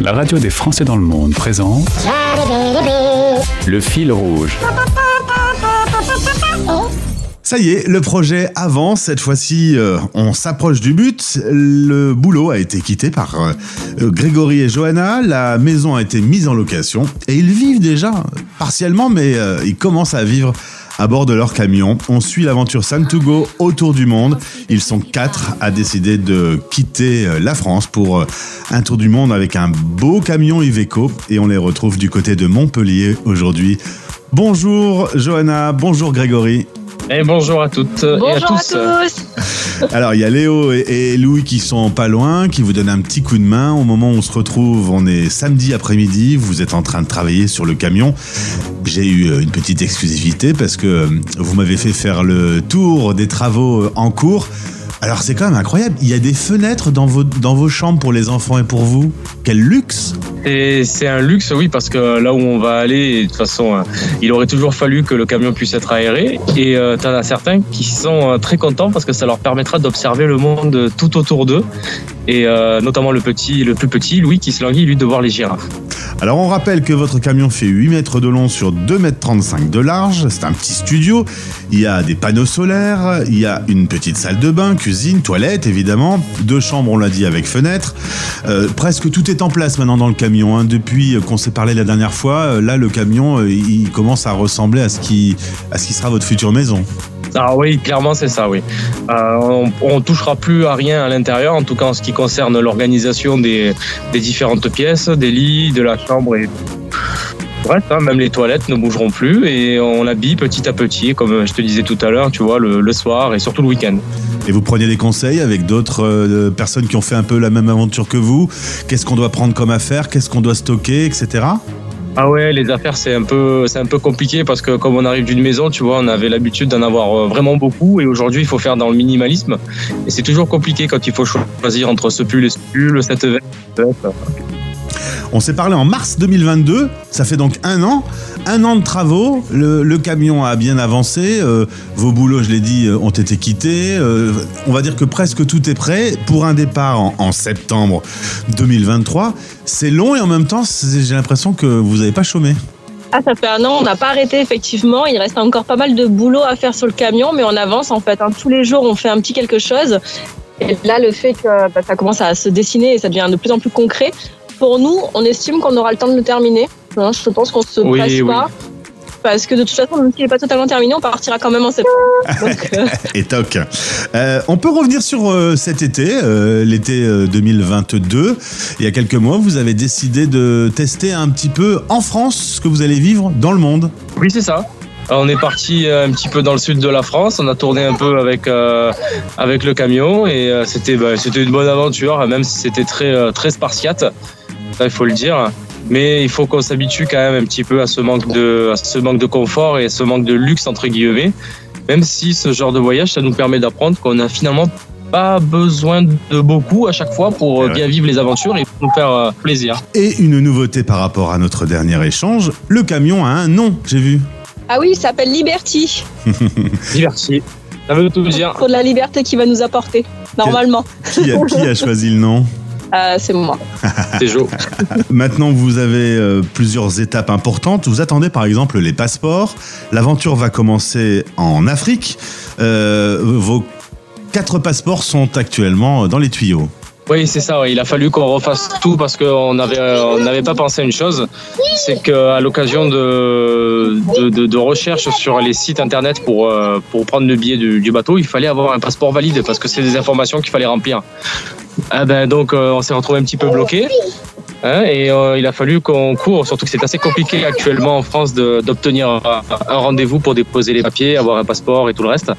La radio des Français dans le monde présente Le fil rouge. Ça y est, le projet avance. Cette fois-ci, euh, on s'approche du but. Le boulot a été quitté par euh, Grégory et Johanna. La maison a été mise en location et ils vivent déjà partiellement, mais euh, ils commencent à vivre à bord de leur camion. On suit l'aventure Sun to Go autour du monde. Ils sont quatre à décider de quitter euh, la France pour euh, un tour du monde avec un beau camion Iveco et on les retrouve du côté de Montpellier aujourd'hui. Bonjour Johanna, bonjour Grégory. Et bonjour à toutes Bonjour et à tous. à tous. Alors il y a Léo et, et Louis qui sont pas loin, qui vous donnent un petit coup de main. Au moment où on se retrouve, on est samedi après-midi, vous êtes en train de travailler sur le camion. J'ai eu euh, une petite exclusivité parce que euh, vous m'avez fait faire le tour des travaux euh, en cours. Alors c'est quand même incroyable, il y a des fenêtres dans vos, dans vos chambres pour les enfants et pour vous. Quel luxe c'est un luxe, oui, parce que là où on va aller, de toute façon, euh, il aurait toujours fallu que le camion puisse être aéré. Et euh, t'en as certains qui sont euh, très contents parce que ça leur permettra d'observer le monde tout autour d'eux. Et euh, notamment le petit, le plus petit, Louis, qui se languit, lui, de voir les girafes. Alors on rappelle que votre camion fait 8 mètres de long sur 2 mètres 35 de large, c'est un petit studio, il y a des panneaux solaires, il y a une petite salle de bain, cuisine, toilette évidemment, deux chambres on l'a dit avec fenêtre, Euh, presque tout est en place maintenant dans le camion, hein. depuis qu'on s'est parlé la dernière fois, euh, là le camion euh, il commence à ressembler à ce qui, à ce qui sera votre future maison. Ah oui, clairement c'est ça, oui. Euh, on, on touchera plus à rien à l'intérieur, en tout cas en ce qui concerne l'organisation des, des différentes pièces, des lits, de la chambre et Bref, hein, même les toilettes ne bougeront plus et on l'habille petit à petit, comme je te disais tout à l'heure, tu vois, le, le soir et surtout le week-end. Et vous prenez des conseils avec d'autres euh, personnes qui ont fait un peu la même aventure que vous? Qu'est-ce qu'on doit prendre comme affaire? Qu'est-ce qu'on doit stocker, etc. Ah ouais, les affaires c'est un peu c'est un peu compliqué parce que comme on arrive d'une maison, tu vois, on avait l'habitude d'en avoir euh, vraiment beaucoup et aujourd'hui il faut faire dans le minimalisme et c'est toujours compliqué quand il faut choisir entre ce pull et ce pull, cette veste. On s'est parlé en mars 2022, ça fait donc un an. Un an de travaux, le, camion a bien avancé, euh, vos boulots, je l'ai dit, euh, ont été quittés. euh, on va dire que presque tout est prêt pour un départ en, septembre 2023. C'est long et en même temps, j'ai l'impression que vous n'avez pas chômé. Ah, ça fait un an, on n'a pas arrêté effectivement. Il reste encore pas mal de boulot à faire sur le camion, mais on avance en fait. hein. Tous les jours, on fait un petit quelque chose. Et là, le fait que bah, ça commence à se dessiner et ça devient de plus en plus concret, pour nous, on estime qu'on aura le temps de le terminer. Hein, je pense qu'on se Oui, presse oui. pas. Parce que de toute façon, même s'il n'est pas totalement terminé, on partira quand même en septembre. Donc, euh, Et toc. Euh, on peut revenir sur euh, cet été, euh, l'été euh, 2022. Il y a quelques mois, vous avez décidé de tester un petit peu en France ce que vous allez vivre dans le monde. Oui, c'est ça. On est parti un petit peu dans le sud de la France. On a tourné un peu avec euh, avec le camion et euh, c'était bah, c'était une bonne aventure, même si c'était très très spartiate. Ça, il faut le dire. Mais il faut qu'on s'habitue quand même un petit peu à ce manque de à ce manque de confort et ce manque de luxe entre guillemets. Même si ce genre de voyage, ça nous permet d'apprendre qu'on a finalement pas besoin de beaucoup à chaque fois pour euh, bien vivre les aventures et pour nous faire euh, plaisir. Et une nouveauté par rapport à notre dernier échange, le camion a un nom, j'ai vu. Ah oui, il s'appelle Liberty. Diverti. Ça veut tout dire. Pour de la liberté qui va nous apporter, normalement. Qui a, qui a choisi le nom? Euh, c'est moi. C'est chaud. Maintenant, vous avez euh, plusieurs étapes importantes. Vous attendez par exemple les passeports. L'aventure va commencer en Afrique. Euh, vos quatre passeports sont actuellement dans les tuyaux. Oui, c'est ça. Il a fallu qu'on refasse tout parce qu'on on n'avait pas pensé à une chose. C'est qu'à l'occasion de, de, de, recherches sur les sites internet pour, euh, pour prendre le billet du, bateau, il fallait avoir un passeport valide parce que c'est des informations qu'il fallait remplir. Ah ben, donc, euh, on s'est retrouvé un petit peu bloqué. Hein, et euh, il a fallu qu'on court, surtout que c'est assez compliqué actuellement en France d'obtenir un, rendez-vous pour déposer les papiers, avoir un passeport et tout le reste.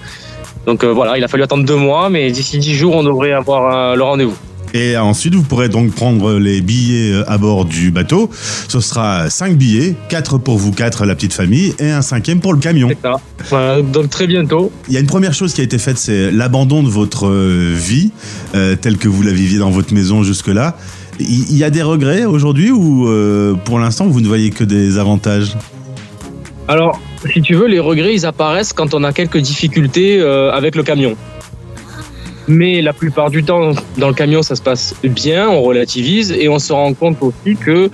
Donc euh, voilà, il a fallu attendre deux mois, mais d'ici dix jours, on devrait avoir euh, le rendez-vous. Et ensuite, vous pourrez donc prendre les billets euh, à bord du bateau. Ce sera cinq billets, quatre pour vous quatre, la petite famille, et un cinquième pour le camion. Ça. Voilà, donc très bientôt. Il y a une première chose qui a été faite, c'est l'abandon de votre euh, vie, euh, telle que vous la viviez dans votre maison jusque-là. Il il y a des regrets aujourd'hui ou euh, pour l'instant vous ne voyez que des avantages? Alors, si tu veux, les regrets, ils apparaissent quand on a quelques difficultés euh, avec le camion. Mais la plupart du temps, dans le camion, ça se passe bien, on relativise et on se rend compte aussi que,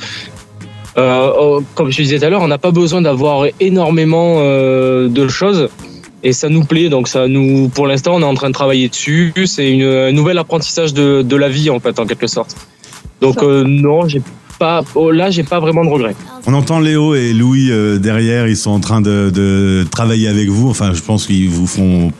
euh, oh, comme je disais tout à l'heure, on n'a pas besoin d'avoir énormément euh, de choses et ça nous plaît. Donc ça nous, pour l'instant, on est en train de travailler dessus. C'est une, un nouvel apprentissage de, de la vie en fait, en quelque sorte. Donc euh, non, j'ai pas, oh, là, j'ai pas vraiment de regrets. On entend Léo et Louis euh, derrière, ils sont en train de, de travailler avec vous. Enfin, je pense qu'ils vous font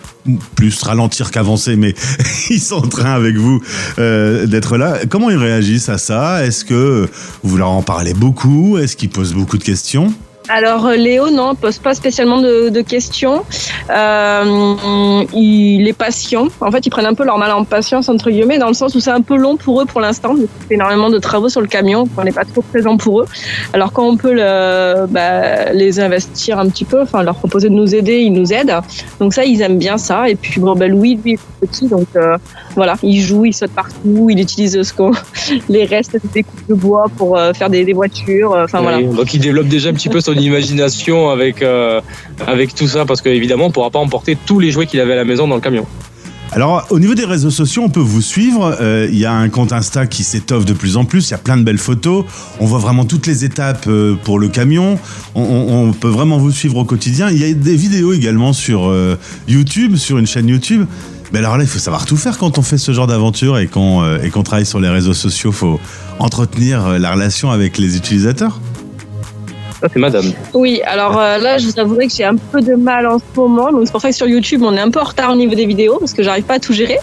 plus ralentir qu'avancer, mais ils sont en train avec vous euh, d'être là. Comment ils réagissent à ça? Est-ce que vous leur en parlez beaucoup? Est-ce qu'ils posent beaucoup de questions? Alors euh, Léo, non, pose pas spécialement de, questions. Euh, il est patient. En fait, ils prennent un peu leur mal en patience entre guillemets, dans le sens où c'est un peu long pour eux pour l'instant. Ils énormément de travaux sur le camion, on n'est pas trop présent pour eux. Alors quand on peut bah, les investir un petit peu, enfin leur proposer de nous aider, ils nous aident. Donc ça, ils aiment bien ça. Et puis bon, bah, Louis, lui, est petit, donc euh, voilà, il joue, il saute partout, il utilise ce qu'on, les restes des coupes de bois pour faire des, voitures. Enfin voilà. Donc il développe déjà un petit peu son imagination avec, euh, avec tout ça, parce qu'évidemment, on ne pourra pas emporter tous les jouets qu'il avait à la maison dans le camion. Alors, au niveau des réseaux sociaux, on peut vous suivre. Euh, Il y a un compte Insta qui s'étoffe de plus en plus. Il y a plein de belles photos. On voit vraiment toutes les étapes euh, pour le camion. On, peut vraiment vous suivre au quotidien. Il y a des vidéos également sur YouTube, sur une chaîne YouTube. Mais alors là, il faut savoir tout faire quand on fait ce genre d'aventure et qu'on travaille sur les réseaux sociaux. Il faut entretenir la relation avec les utilisateurs. Ça, c'est madame. Oui, alors euh, là, je vous avouerai que j'ai un peu de mal en ce moment. Donc c'est pour ça que sur YouTube, on est un peu en retard au niveau des vidéos parce que j'arrive pas à tout gérer.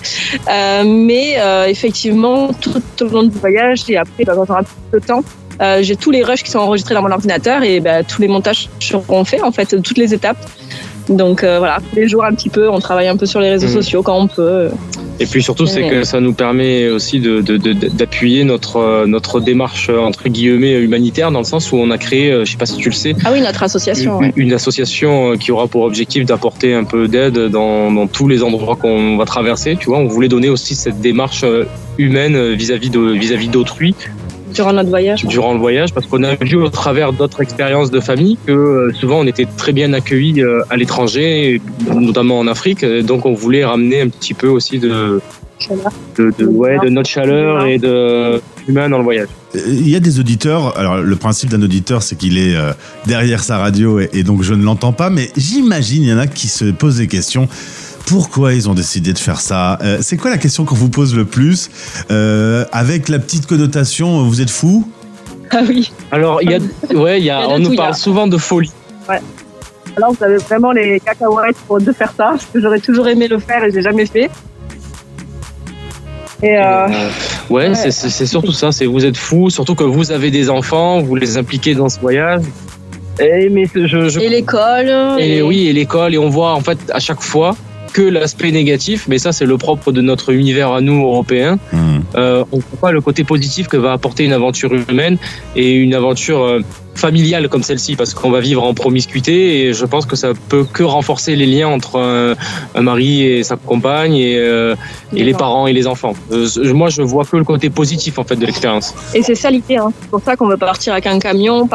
Euh, mais euh, effectivement, tout au long du voyage et après, bah, quand on aura plus de temps, euh, j'ai tous les rushs qui sont enregistrés dans mon ordinateur et bah, tous les montages seront faits en fait, toutes les étapes. Donc euh, voilà, tous les jours un petit peu, on travaille un peu sur les réseaux Mhm. sociaux quand on peut. Et puis surtout, c'est que ça nous permet aussi de, de- de- d'appuyer notre, euh, notre démarche euh, entre guillemets humanitaire, dans le sens où on a créé, euh, je sais pas si tu le sais, Ah oui, notre association. une, ouais. une association qui aura pour objectif d'apporter un peu d'aide dans, dans tous les endroits qu'on va traverser. Tu vois, on voulait donner aussi cette démarche humaine vis-à-vis de vis-à-vis d'autrui Durant notre voyage. durant le voyage, parce qu'on a vu au travers d'autres expériences de famille que euh, souvent on était très bien accueillis euh, à l'étranger, notamment en Afrique. Donc on voulait ramener un petit peu aussi de de, de, ouais, de notre chaleur et de humain dans le voyage. Il y a des auditeurs. Alors, le principe d'un auditeur, c'est qu'il est euh, derrière sa radio et, et donc je ne l'entends pas. Mais j'imagine, il y en a qui se posent des questions. Pourquoi ils ont décidé de faire ça Euh, C'est quoi la question qu'on vous pose le plus Euh, Avec la petite connotation, vous êtes fou? Ah oui. Alors il y a, ouais, il y a, y on nous parle souvent de folie. Alors vous avez vraiment les cacahuètes pour de faire ça, parce que j'aurais toujours aimé le faire et j'ai jamais fait. Et euh, Ouais, Ouais. c'est- surtout ça. C'est vous êtes fou, surtout que vous avez des enfants, vous les impliquez dans ce voyage. Et mais je, je et l'école. Et oui, et l'école, et on voit en fait à chaque fois que l'aspect négatif, mais ça c'est le propre de notre univers à nous Européens. Hmm. Euh, on ne voit pas le côté positif que va apporter une aventure humaine et une aventure euh, familiale comme celle-ci, parce qu'on va vivre en promiscuité et je pense que ça peut que renforcer les liens entre un, un mari et sa compagne et, euh, et les parents et les enfants. Euh, moi, je vois que le côté positif en fait de l'expérience. Et c'est ça l'idée. Hein. C'est pour ça qu'on veut partir avec un camion,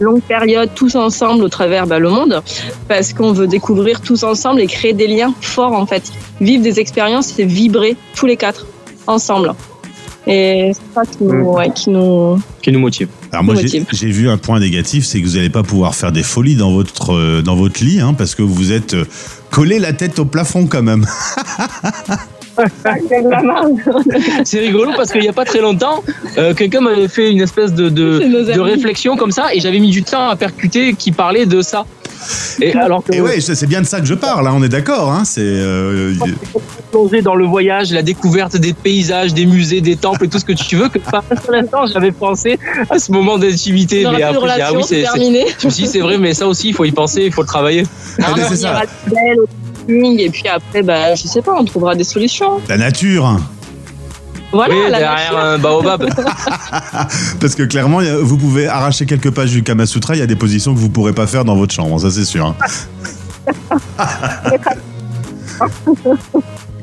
longue période, tous ensemble au travers bah, le monde, parce qu'on veut découvrir tous ensemble et créer des liens forts en fait. Vivre des expériences et vibrer tous les quatre ensemble. Et c'est ça qui nous, ouais, qui nous, Qui nous motive. Alors moi, j'ai vu un point négatif, c'est que vous n'allez pas pouvoir faire des folies dans votre, euh, dans votre lit, hein, parce que vous êtes euh, collé la tête au plafond quand même. C'est rigolo parce qu'il n'y a pas très longtemps, euh, quelqu'un m'avait fait une espèce de, de, réflexion comme ça et j'avais mis du temps à percuter qui parlait de ça. Et alors que Et ouais, c'est bien de ça que je parle, hein, on est d'accord. Hein, c'est euh, plonger dans le voyage, la découverte des paysages, des musées, des temples et tout ce que tu veux, que pas j'avais pensé à ce moment d'intimité. Mais après, ah oui, c'est terminé. je me suis dit, c'est vrai, mais ça aussi, il faut y penser, il faut le travailler. Ben, on c'est ça. Camping, et puis après, bah, je sais pas, on trouvera des solutions. la nature. Voilà, oui, la derrière nature. un baobab. Parce que clairement, vous pouvez arracher quelques pages du Kama Sutra, il y a des positions que vous pourrez pas faire dans votre chambre, ça c'est sûr. hein.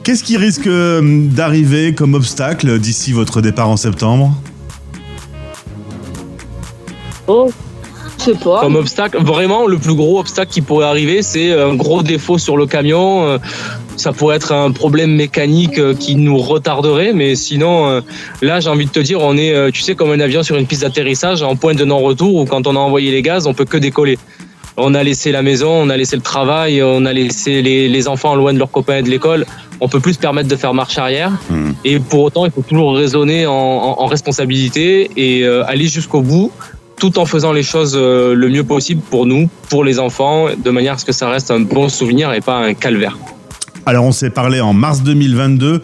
Qu'est-ce qui risque euh, d'arriver comme obstacle d'ici votre départ en septembre? Oh, sais pas. Comme obstacle, vraiment, le plus gros obstacle qui pourrait arriver, c'est un gros défaut sur le camion. euh, ça pourrait être un problème mécanique euh, qui nous retarderait, mais sinon, euh, là, j'ai envie de te dire, on est, tu sais, comme un avion sur une piste d'atterrissage en point de non-retour où quand on a envoyé les gaz, on peut que décoller. On a laissé la maison, on a laissé le travail, on a laissé les, les enfants loin de leurs copains et de l'école. On peut plus se permettre de faire marche arrière. Hmm. Et pour autant, il faut toujours raisonner en, en- en responsabilité et euh, aller jusqu'au bout, tout en faisant les choses euh, le mieux possible pour nous, pour les enfants, de manière à ce que ça reste un bon souvenir et pas un calvaire. Alors on s'est parlé en mars 2022,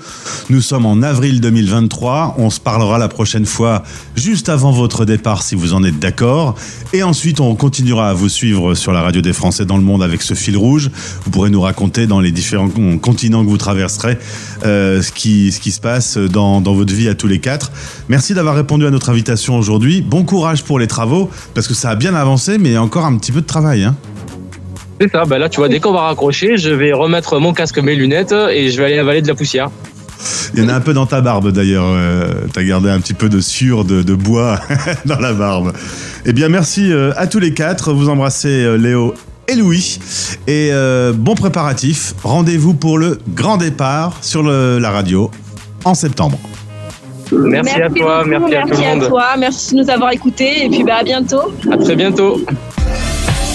nous sommes en avril 2023, on se parlera la prochaine fois juste avant votre départ si vous en êtes d'accord, et ensuite on continuera à vous suivre sur la radio des Français dans le monde avec ce fil rouge, vous pourrez nous raconter dans les différents continents que vous traverserez euh, ce, qui, se passe dans, dans votre vie à tous les quatre. Merci d'avoir répondu à notre invitation aujourd'hui, bon courage pour les travaux, parce que ça a bien avancé mais il y a encore un petit peu de travail. Hein. C'est ça, ben là tu vois, dès qu'on va raccrocher, je vais remettre mon casque, mes lunettes et je vais aller avaler de la poussière. Il y en a un peu dans ta barbe d'ailleurs. Euh, T'as gardé un petit peu de sueur de, de bois dans la barbe. Eh bien, merci euh, à tous les quatre. Vous embrassez euh, Léo et Louis. Et euh, bon préparatif. Rendez-vous pour le grand départ sur le- la radio en septembre. Merci, à toi, beaucoup, merci à tout merci le monde. toi, merci de nous avoir écoutés et puis bah, à bientôt. À très bientôt.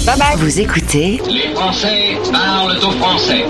Bye bye. Vous écoutez Les Français parlent au français.